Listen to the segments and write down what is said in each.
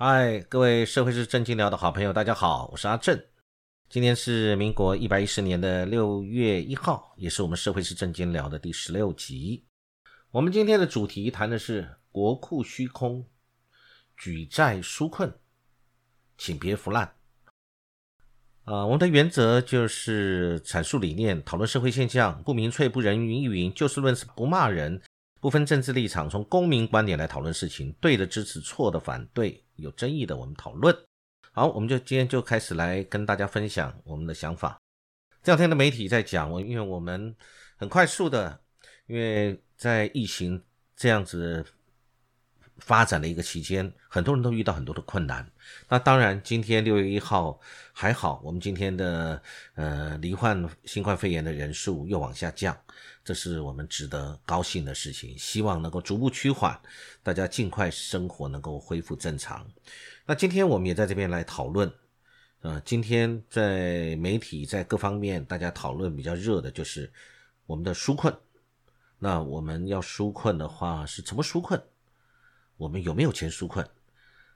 嗨，各位社会是正经聊的好朋友，大家好，我是阿正。今天是民国一百一十年的六月一号，也是我们社会是正经聊的第十六集。我们今天的主题谈的是国库虚空，举债纾困，请别腐烂。啊，我们的原则就是阐述理念，讨论社会现象，不明粹，不人云亦云，就事论事，不骂人。不分政治立场，从公民观点来讨论事情，对的支持，错的反对，有争议的我们讨论。好，我们就今天就开始来跟大家分享我们的想法。这两天的媒体在讲，我因为我们很快速的，因为在疫情这样子。发展的一个期间，很多人都遇到很多的困难。那当然，今天六月一号还好，我们今天的呃罹患新冠肺炎的人数又往下降，这是我们值得高兴的事情。希望能够逐步趋缓，大家尽快生活能够恢复正常。那今天我们也在这边来讨论，呃，今天在媒体在各方面大家讨论比较热的就是我们的纾困。那我们要纾困的话，是怎么纾困？我们有没有钱纾困？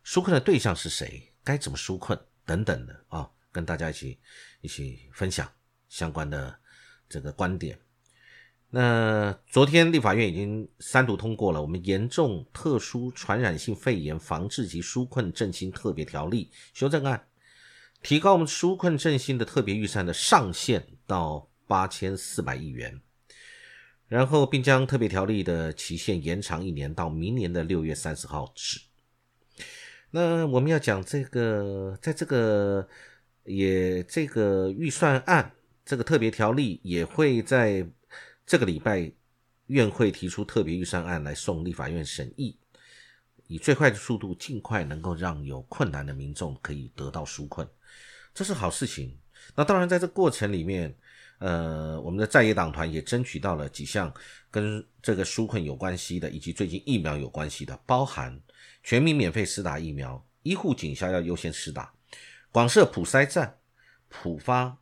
纾困的对象是谁？该怎么纾困？等等的啊，跟大家一起一起分享相关的这个观点。那昨天立法院已经三读通过了《我们严重特殊传染性肺炎防治及纾困振兴特别条例》修正案，提高我们纾困振兴的特别预算的上限到八千四百亿元。然后，并将特别条例的期限延长一年，到明年的六月三十号止。那我们要讲这个，在这个也这个预算案，这个特别条例也会在这个礼拜院会提出特别预算案来送立法院审议，以最快的速度，尽快能够让有困难的民众可以得到纾困，这是好事情。那当然，在这过程里面。呃，我们的在野党团也争取到了几项跟这个纾困有关系的，以及最近疫苗有关系的，包含全民免费施打疫苗，医护警校要优先施打，广设普筛站，普发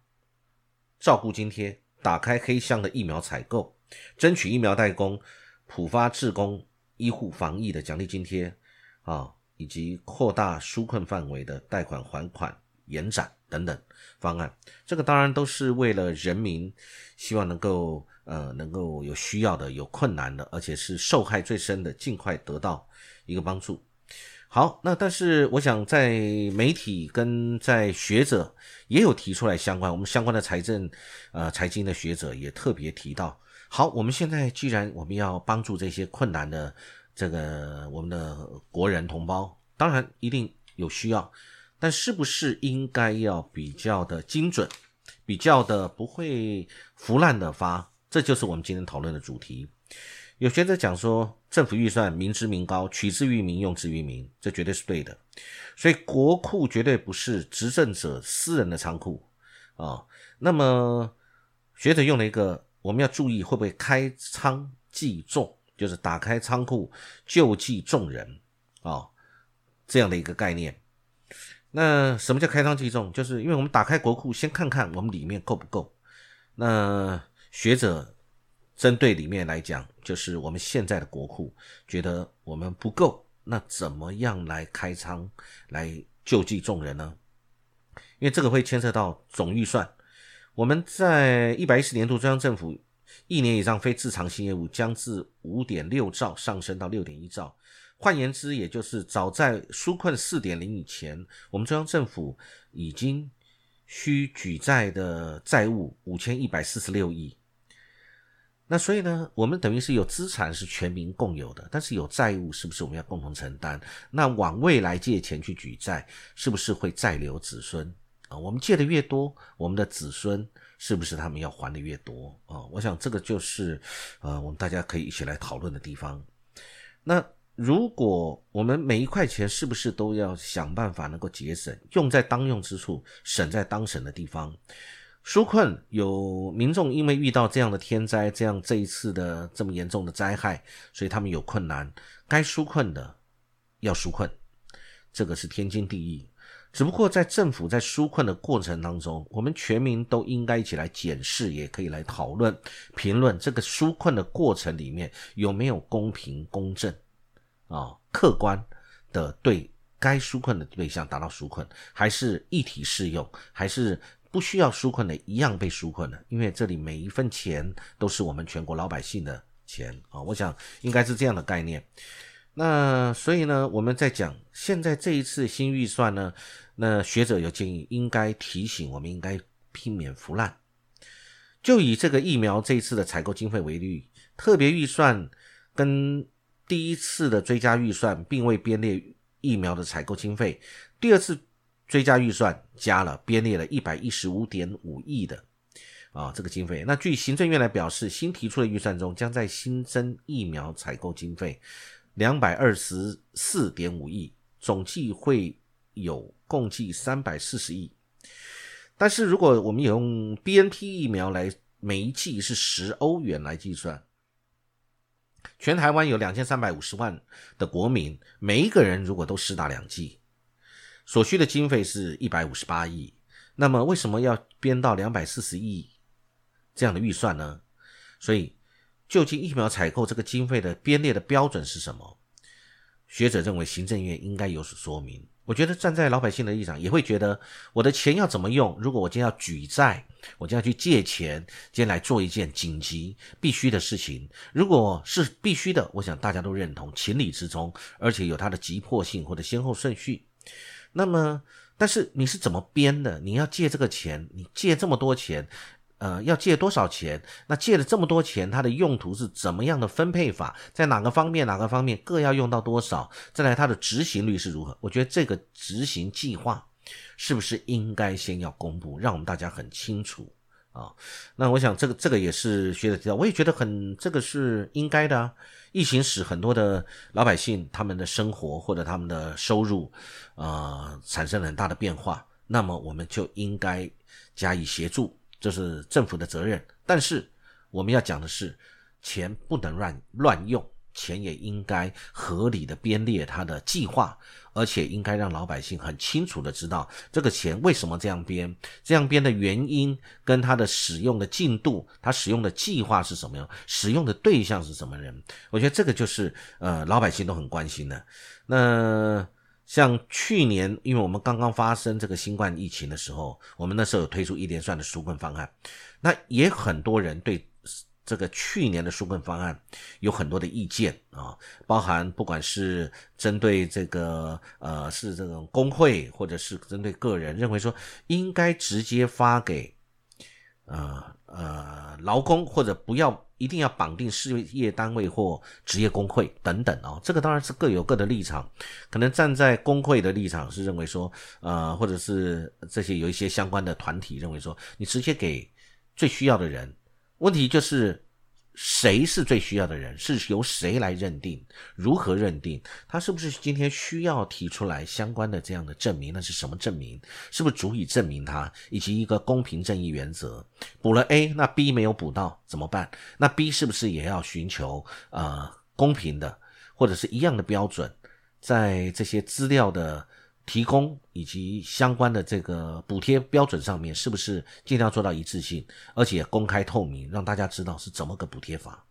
照顾津贴，打开黑箱的疫苗采购，争取疫苗代工，普发志工医护防疫的奖励津贴啊，以及扩大纾困范围的贷款还款延展。等等方案，这个当然都是为了人民，希望能够呃能够有需要的、有困难的，而且是受害最深的，尽快得到一个帮助。好，那但是我想在媒体跟在学者也有提出来相关，我们相关的财政呃财经的学者也特别提到，好，我们现在既然我们要帮助这些困难的这个我们的国人同胞，当然一定有需要。但是不是应该要比较的精准，比较的不会腐烂的发？这就是我们今天讨论的主题。有学者讲说，政府预算民脂民膏，取之于民，用之于民，这绝对是对的。所以国库绝对不是执政者私人的仓库啊。那么学者用了一个，我们要注意会不会开仓济众，就是打开仓库救济众人啊这样的一个概念。那什么叫开仓济众？就是因为我们打开国库，先看看我们里面够不够。那学者针对里面来讲，就是我们现在的国库觉得我们不够，那怎么样来开仓来救济众人呢？因为这个会牵涉到总预算。我们在一百一十年度中央政府一年以上非自偿性业务将自五点六兆上升到六点一兆。换言之，也就是早在纾困四点零以前，我们中央政府已经需举债的债务五千一百四十六亿。那所以呢，我们等于是有资产是全民共有的，但是有债务是不是我们要共同承担？那往未来借钱去举债，是不是会再留子孙啊？我们借的越多，我们的子孙是不是他们要还的越多啊？我想这个就是呃，我们大家可以一起来讨论的地方。那。如果我们每一块钱是不是都要想办法能够节省，用在当用之处，省在当省的地方？纾困有民众因为遇到这样的天灾，这样这一次的这么严重的灾害，所以他们有困难，该纾困的要纾困，这个是天经地义。只不过在政府在纾困的过程当中，我们全民都应该一起来检视，也可以来讨论、评论这个纾困的过程里面有没有公平公正。啊，客观的对该纾困的对象达到纾困，还是一体适用，还是不需要纾困的一样被纾困的？因为这里每一分钱都是我们全国老百姓的钱啊，我想应该是这样的概念。那所以呢，我们在讲现在这一次新预算呢，那学者有建议，应该提醒我们应该避免腐烂。就以这个疫苗这一次的采购经费为例，特别预算跟第一次的追加预算并未编列疫苗的采购经费，第二次追加预算加了编列了一百一十五点五亿的啊这个经费。那据行政院来表示，新提出的预算中将在新增疫苗采购经费两百二十四点五亿，总计会有共计三百四十亿。但是如果我们用 B N T 疫苗来每一剂是十欧元来计算，全台湾有两千三百五十万的国民，每一个人如果都施打两剂，所需的经费是一百五十八亿。那么为什么要编到两百四十亿这样的预算呢？所以究竟疫苗采购这个经费的编列的标准是什么？学者认为行政院应该有所说明。我觉得站在老百姓的立场，也会觉得我的钱要怎么用？如果我今天要举债，我就要去借钱，今天来做一件紧急必须的事情。如果是必须的，我想大家都认同，情理之中，而且有它的急迫性或者先后顺序。那么，但是你是怎么编的？你要借这个钱，你借这么多钱。呃，要借多少钱？那借了这么多钱，它的用途是怎么样的分配法？在哪个方面、哪个方面各要用到多少？再来，它的执行率是如何？我觉得这个执行计划是不是应该先要公布，让我们大家很清楚啊？那我想，这个这个也是学者提到，我也觉得很这个是应该的啊。疫情使很多的老百姓他们的生活或者他们的收入啊产生很大的变化，那么我们就应该加以协助。这是政府的责任，但是我们要讲的是，钱不能乱乱用，钱也应该合理的编列它的计划，而且应该让老百姓很清楚的知道这个钱为什么这样编，这样编的原因跟它的使用的进度，它使用的计划是什么样，使用的对象是什么人，我觉得这个就是呃老百姓都很关心的。那。像去年，因为我们刚刚发生这个新冠疫情的时候，我们那时候有推出一连串的纾困方案，那也很多人对这个去年的纾困方案有很多的意见啊，包含不管是针对这个呃是这种工会，或者是针对个人，认为说应该直接发给呃呃劳工，或者不要。一定要绑定事业单位或职业工会等等哦，这个当然是各有各的立场。可能站在工会的立场是认为说，呃，或者是这些有一些相关的团体认为说，你直接给最需要的人。问题就是。谁是最需要的人？是由谁来认定？如何认定？他是不是今天需要提出来相关的这样的证明？那是什么证明？是不是足以证明他？以及一个公平正义原则，补了 A，那 B 没有补到怎么办？那 B 是不是也要寻求呃公平的或者是一样的标准，在这些资料的？提供以及相关的这个补贴标准上面，是不是尽量做到一致性，而且公开透明，让大家知道是怎么个补贴法，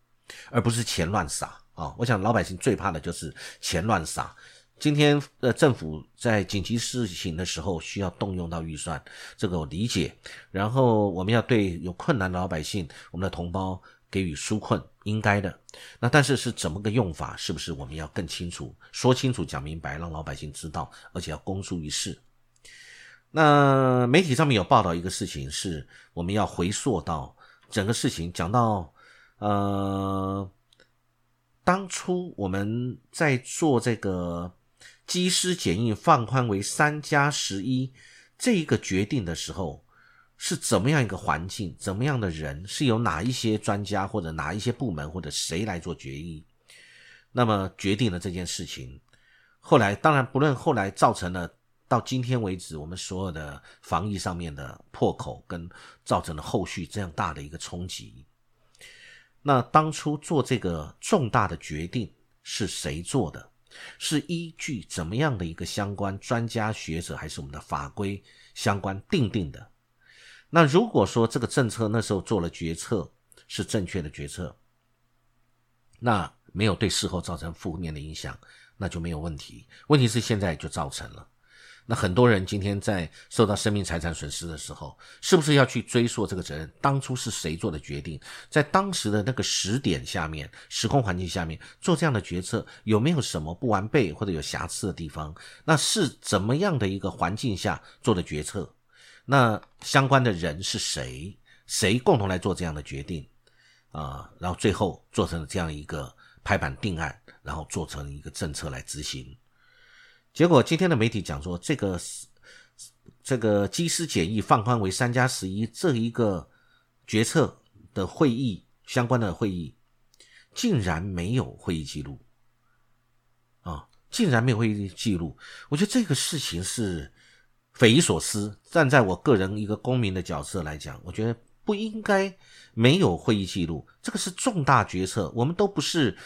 而不是钱乱撒啊！我想老百姓最怕的就是钱乱撒。今天呃，政府在紧急事情的时候需要动用到预算，这个我理解。然后我们要对有困难的老百姓，我们的同胞。给予纾困应该的，那但是是怎么个用法？是不是我们要更清楚说清楚讲明白，让老百姓知道，而且要公诸于世？那媒体上面有报道一个事情，是我们要回溯到整个事情，讲到呃，当初我们在做这个机师检疫放宽为三加十一这一个决定的时候。是怎么样一个环境，怎么样的人，是由哪一些专家或者哪一些部门或者谁来做决议，那么决定了这件事情。后来当然不论后来造成了到今天为止我们所有的防疫上面的破口，跟造成了后续这样大的一个冲击。那当初做这个重大的决定是谁做的？是依据怎么样的一个相关专家学者，还是我们的法规相关定定的？那如果说这个政策那时候做了决策是正确的决策，那没有对事后造成负面的影响，那就没有问题。问题是现在就造成了。那很多人今天在受到生命财产损失的时候，是不是要去追溯这个责任？当初是谁做的决定？在当时的那个时点下面、时空环境下面做这样的决策，有没有什么不完备或者有瑕疵的地方？那是怎么样的一个环境下做的决策？那相关的人是谁？谁共同来做这样的决定？啊，然后最后做成了这样一个拍板定案，然后做成一个政策来执行。结果今天的媒体讲说，这个这个机师检疫放宽为三加十一这一个决策的会议相关的会议，竟然没有会议记录啊！竟然没有会议记录，我觉得这个事情是匪夷所思。站在我个人一个公民的角色来讲，我觉得不应该没有会议记录，这个是重大决策，我们都不是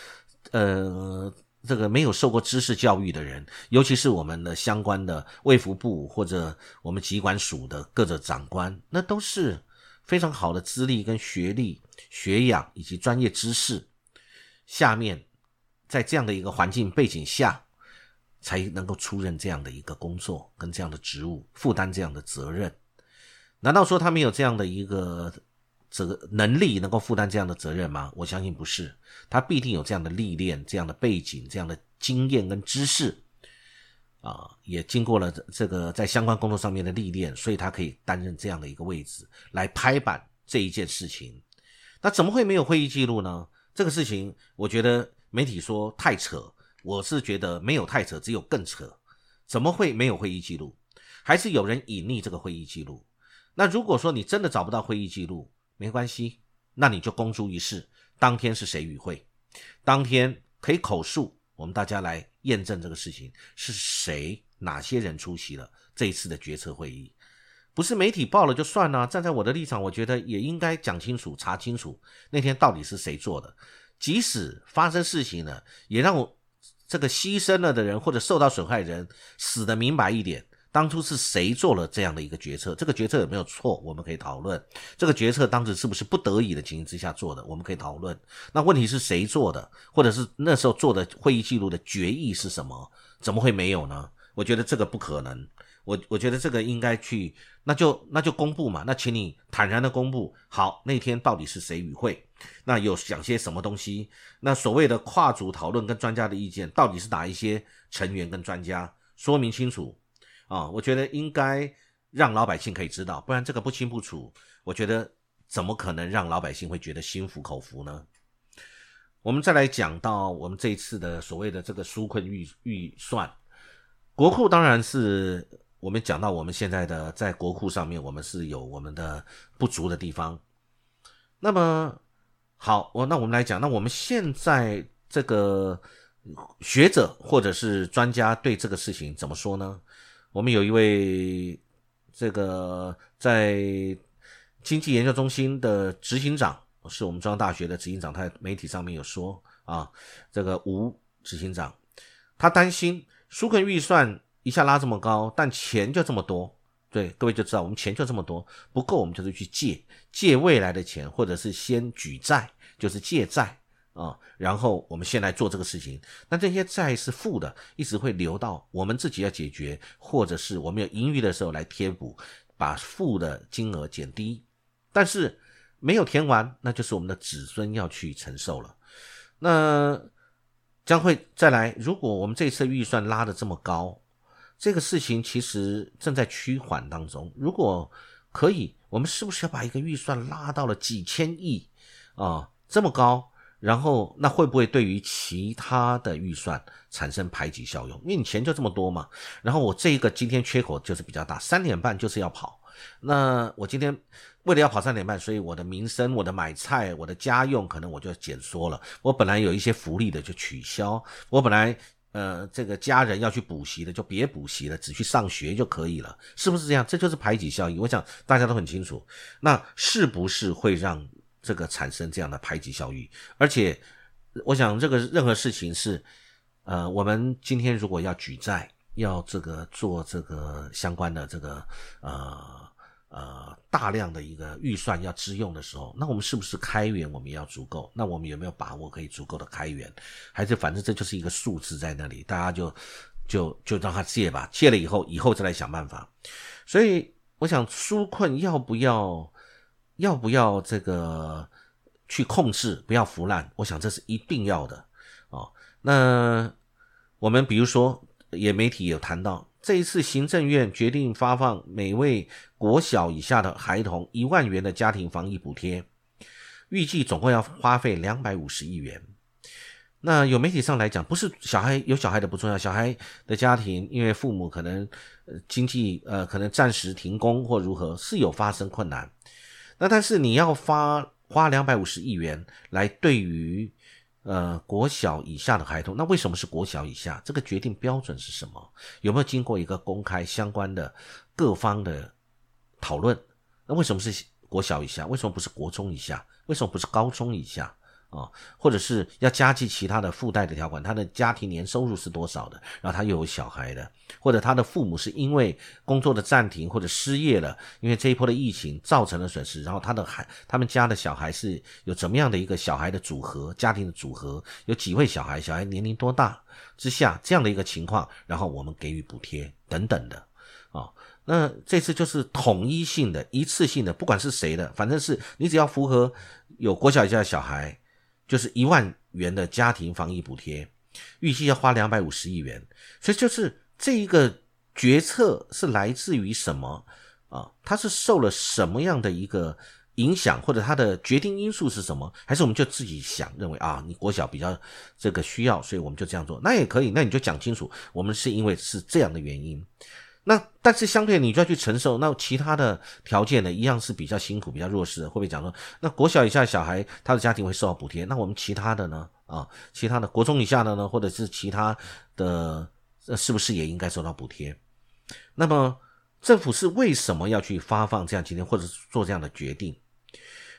呃。这个没有受过知识教育的人，尤其是我们的相关的卫福部或者我们疾管署的各个长官，那都是非常好的资历跟学历、学养以及专业知识。下面在这样的一个环境背景下，才能够出任这样的一个工作跟这样的职务，负担这样的责任。难道说他没有这样的一个？这个能力能够负担这样的责任吗？我相信不是，他必定有这样的历练、这样的背景、这样的经验跟知识，啊，也经过了这个在相关工作上面的历练，所以他可以担任这样的一个位置来拍板这一件事情。那怎么会没有会议记录呢？这个事情，我觉得媒体说太扯，我是觉得没有太扯，只有更扯。怎么会没有会议记录？还是有人隐匿这个会议记录？那如果说你真的找不到会议记录，没关系，那你就公诸于世。当天是谁与会？当天可以口述，我们大家来验证这个事情是谁、哪些人出席了这一次的决策会议。不是媒体报了就算了。站在我的立场，我觉得也应该讲清楚、查清楚那天到底是谁做的。即使发生事情了，也让我这个牺牲了的人或者受到损害人死的明白一点。当初是谁做了这样的一个决策？这个决策有没有错？我们可以讨论。这个决策当时是不是不得已的情形之下做的？我们可以讨论。那问题是谁做的？或者是那时候做的会议记录的决议是什么？怎么会没有呢？我觉得这个不可能。我我觉得这个应该去，那就那就公布嘛。那请你坦然的公布。好，那天到底是谁与会？那有讲些什么东西？那所谓的跨组讨论跟专家的意见，到底是哪一些成员跟专家？说明清楚。啊，我觉得应该让老百姓可以知道，不然这个不清不楚，我觉得怎么可能让老百姓会觉得心服口服呢？我们再来讲到我们这一次的所谓的这个纾困预预算，国库当然是我们讲到我们现在的在国库上面，我们是有我们的不足的地方。那么好，我那我们来讲，那我们现在这个学者或者是专家对这个事情怎么说呢？我们有一位这个在经济研究中心的执行长，是我们中央大学的执行长，他在媒体上面有说啊，这个吴执行长，他担心纾困预算一下拉这么高，但钱就这么多，对各位就知道，我们钱就这么多，不够我们就是去借，借未来的钱，或者是先举债，就是借债。啊，然后我们先来做这个事情。那这些债是负的，一直会流到我们自己要解决，或者是我们有盈余的时候来贴补，把负的金额减低。但是没有填完，那就是我们的子孙要去承受了。那将会再来。如果我们这次预算拉的这么高，这个事情其实正在趋缓当中。如果可以，我们是不是要把一个预算拉到了几千亿啊？这么高？然后，那会不会对于其他的预算产生排挤效用？因为你钱就这么多嘛。然后我这一个今天缺口就是比较大，三点半就是要跑。那我今天为了要跑三点半，所以我的民生、我的买菜、我的家用可能我就要减缩了。我本来有一些福利的就取消。我本来呃这个家人要去补习的就别补习了，只去上学就可以了，是不是这样？这就是排挤效应。我想大家都很清楚。那是不是会让？这个产生这样的排挤效应，而且我想这个任何事情是，呃，我们今天如果要举债，要这个做这个相关的这个呃呃大量的一个预算要支用的时候，那我们是不是开源我们要足够？那我们有没有把握可以足够的开源？还是反正这就是一个数字在那里，大家就就就让他借吧，借了以后以后再来想办法。所以我想纾困要不要要不要这个去控制，不要腐烂？我想这是一定要的哦。那我们比如说，也媒体有谈到。这一次，行政院决定发放每位国小以下的孩童一万元的家庭防疫补贴，预计总共要花费两百五十亿元。那有媒体上来讲，不是小孩有小孩的不重要，小孩的家庭因为父母可能呃经济呃可能暂时停工或如何，是有发生困难。那但是你要发花两百五十亿元来对于。呃，国小以下的孩童，那为什么是国小以下？这个决定标准是什么？有没有经过一个公开相关的各方的讨论？那为什么是国小以下？为什么不是国中以下？为什么不是高中以下？啊，或者是要加计其他的附带的条款，他的家庭年收入是多少的？然后他又有小孩的，或者他的父母是因为工作的暂停或者失业了，因为这一波的疫情造成了损失，然后他的孩他们家的小孩是有怎么样的一个小孩的组合，家庭的组合有几位小孩，小孩年龄多大之下这样的一个情况，然后我们给予补贴等等的，啊，那这次就是统一性的、一次性的，不管是谁的，反正是你只要符合有国小以下的小孩。就是一万元的家庭防疫补贴，预计要花两百五十亿元，所以就是这一个决策是来自于什么啊？它是受了什么样的一个影响，或者它的决定因素是什么？还是我们就自己想认为啊，你国小比较这个需要，所以我们就这样做，那也可以，那你就讲清楚，我们是因为是这样的原因。那但是相对你就要去承受，那其他的条件呢，一样是比较辛苦、比较弱势的。会不会讲说，那国小以下小孩他的家庭会受到补贴，那我们其他的呢？啊，其他的国中以下的呢，或者是其他的，是不是也应该受到补贴？那么政府是为什么要去发放这样今天，或者做这样的决定？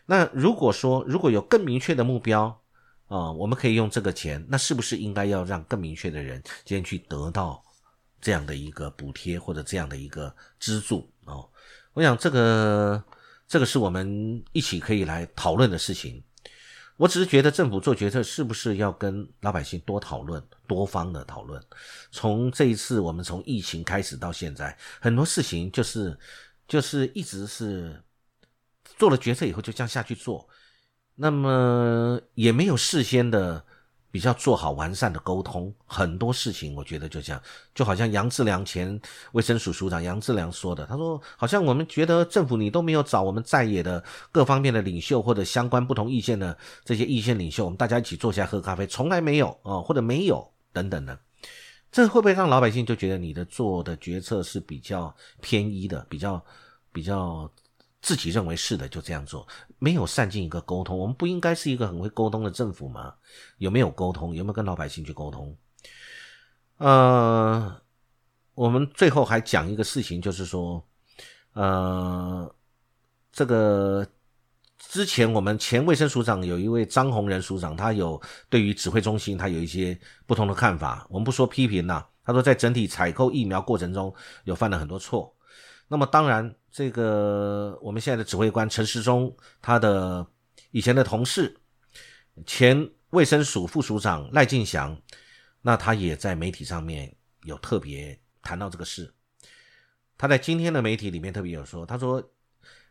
那如果说如果有更明确的目标啊，我们可以用这个钱，那是不是应该要让更明确的人今天去得到？这样的一个补贴或者这样的一个资助哦，我想这个这个是我们一起可以来讨论的事情。我只是觉得政府做决策是不是要跟老百姓多讨论、多方的讨论。从这一次我们从疫情开始到现在，很多事情就是就是一直是做了决策以后就这样下去做，那么也没有事先的。比较做好完善的沟通，很多事情我觉得就这样，就好像杨志良前卫生署署长杨志良说的，他说好像我们觉得政府你都没有找我们在野的各方面的领袖或者相关不同意见的这些意见领袖，我们大家一起坐下喝咖啡，从来没有啊，或者没有等等的，这会不会让老百姓就觉得你的做的决策是比较偏一的，比较比较？自己认为是的，就这样做，没有善尽一个沟通。我们不应该是一个很会沟通的政府吗？有没有沟通？有没有跟老百姓去沟通？呃，我们最后还讲一个事情，就是说，呃，这个之前我们前卫生署长有一位张宏仁署长，他有对于指挥中心他有一些不同的看法。我们不说批评呐，他说在整体采购疫苗过程中有犯了很多错。那么当然。这个我们现在的指挥官陈时中，他的以前的同事，前卫生署副署长赖进祥，那他也在媒体上面有特别谈到这个事。他在今天的媒体里面特别有说，他说，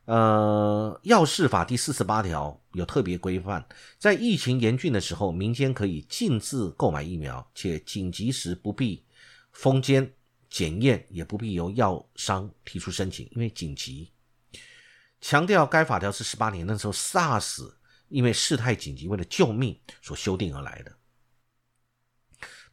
呃，药事法第四十八条有特别规范，在疫情严峻的时候，民间可以禁止购买疫苗，且紧急时不必封监。检验也不必由药商提出申请，因为紧急。强调该法条是十八年那时候 SARS 因为事态紧急，为了救命所修订而来的。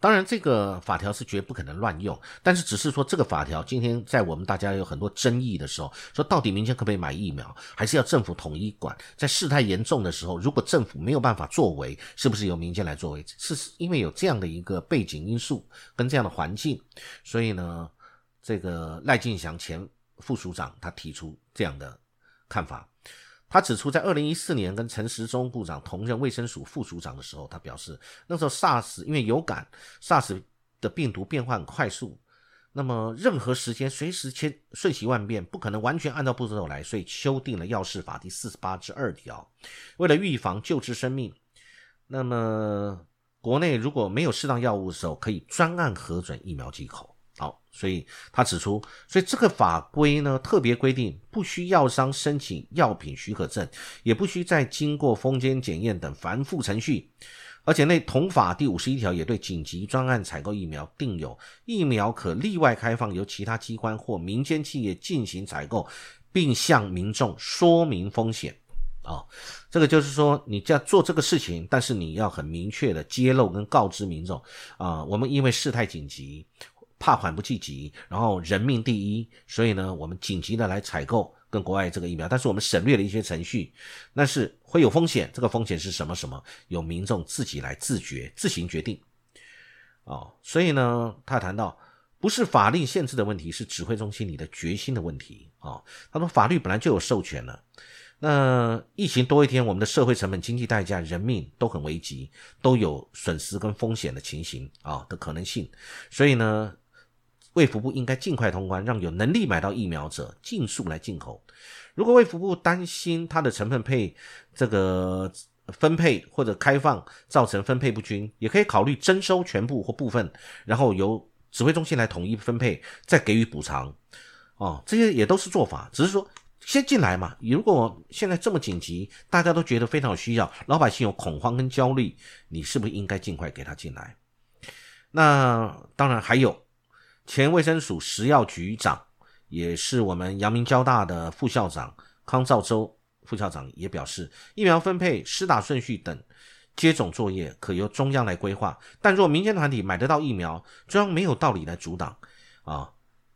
当然，这个法条是绝不可能乱用，但是只是说这个法条今天在我们大家有很多争议的时候，说到底民间可不可以买疫苗，还是要政府统一管？在事态严重的时候，如果政府没有办法作为，是不是由民间来作为？是因为有这样的一个背景因素跟这样的环境，所以呢，这个赖进祥前副署长他提出这样的看法。他指出，在二零一四年跟陈时中部长同任卫生署副署长的时候，他表示那时候 SARS 因为有感 SARS 的病毒变化很快速，那么任何时间随时千瞬息万变，不可能完全按照步骤来，所以修订了药事法第四十八之二条，为了预防救治生命，那么国内如果没有适当药物的时候，可以专案核准疫苗进口。好，所以他指出，所以这个法规呢特别规定，不需药商申请药品许可证，也不需再经过封监检验等繁复程序。而且那同法第五十一条也对紧急专案采购疫苗定有疫苗可例外开放，由其他机关或民间企业进行采购，并向民众说明风险。啊，这个就是说你要做这个事情，但是你要很明确的揭露跟告知民众啊，我们因为事态紧急，怕缓不济急，然后人命第一，所以呢，我们紧急的来采购。跟国外这个疫苗，但是我们省略了一些程序，但是会有风险。这个风险是什么？什么？由民众自己来自觉、自行决定。哦，所以呢，他谈到不是法令限制的问题，是指挥中心你的决心的问题。啊，他说法律本来就有授权了。那疫情多一天，我们的社会成本、经济代价、人命都很危急，都有损失跟风险的情形啊的可能性。所以呢。卫福部应该尽快通关，让有能力买到疫苗者尽速来进口。如果卫福部担心它的成分配这个分配或者开放造成分配不均，也可以考虑征收全部或部分，然后由指挥中心来统一分配，再给予补偿。哦，这些也都是做法，只是说先进来嘛。如果现在这么紧急，大家都觉得非常有需要，老百姓有恐慌跟焦虑，你是不是应该尽快给他进来？那当然还有。前卫生署食药局长，也是我们阳明交大的副校长康兆洲副校长也表示，疫苗分配、施打顺序等接种作业可由中央来规划，但若民间团体买得到疫苗，中央没有道理来阻挡啊。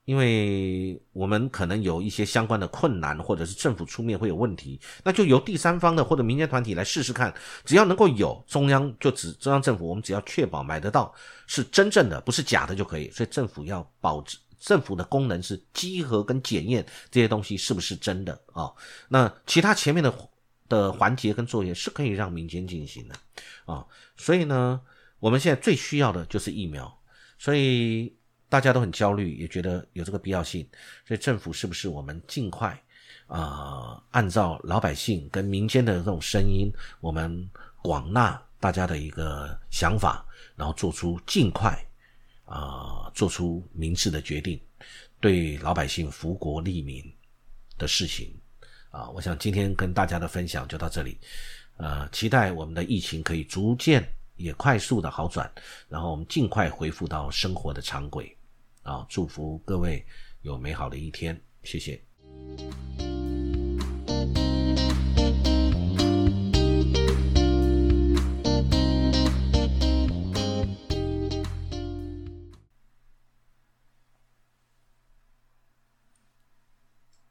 因为我们可能有一些相关的困难，或者是政府出面会有问题，那就由第三方的或者民间团体来试试看。只要能够有中央，就指中央政府，我们只要确保买得到是真正的，不是假的就可以。所以政府要保证政府的功能是稽核跟检验这些东西是不是真的啊？那其他前面的的环节跟作业是可以让民间进行的啊。所以呢，我们现在最需要的就是疫苗，所以。大家都很焦虑，也觉得有这个必要性，所以政府是不是我们尽快啊，按照老百姓跟民间的这种声音，我们广纳大家的一个想法，然后做出尽快啊，做出明智的决定，对老百姓福国利民的事情啊，我想今天跟大家的分享就到这里，呃，期待我们的疫情可以逐渐也快速的好转，然后我们尽快恢复到生活的常轨。啊，祝福各位有美好的一天，谢谢。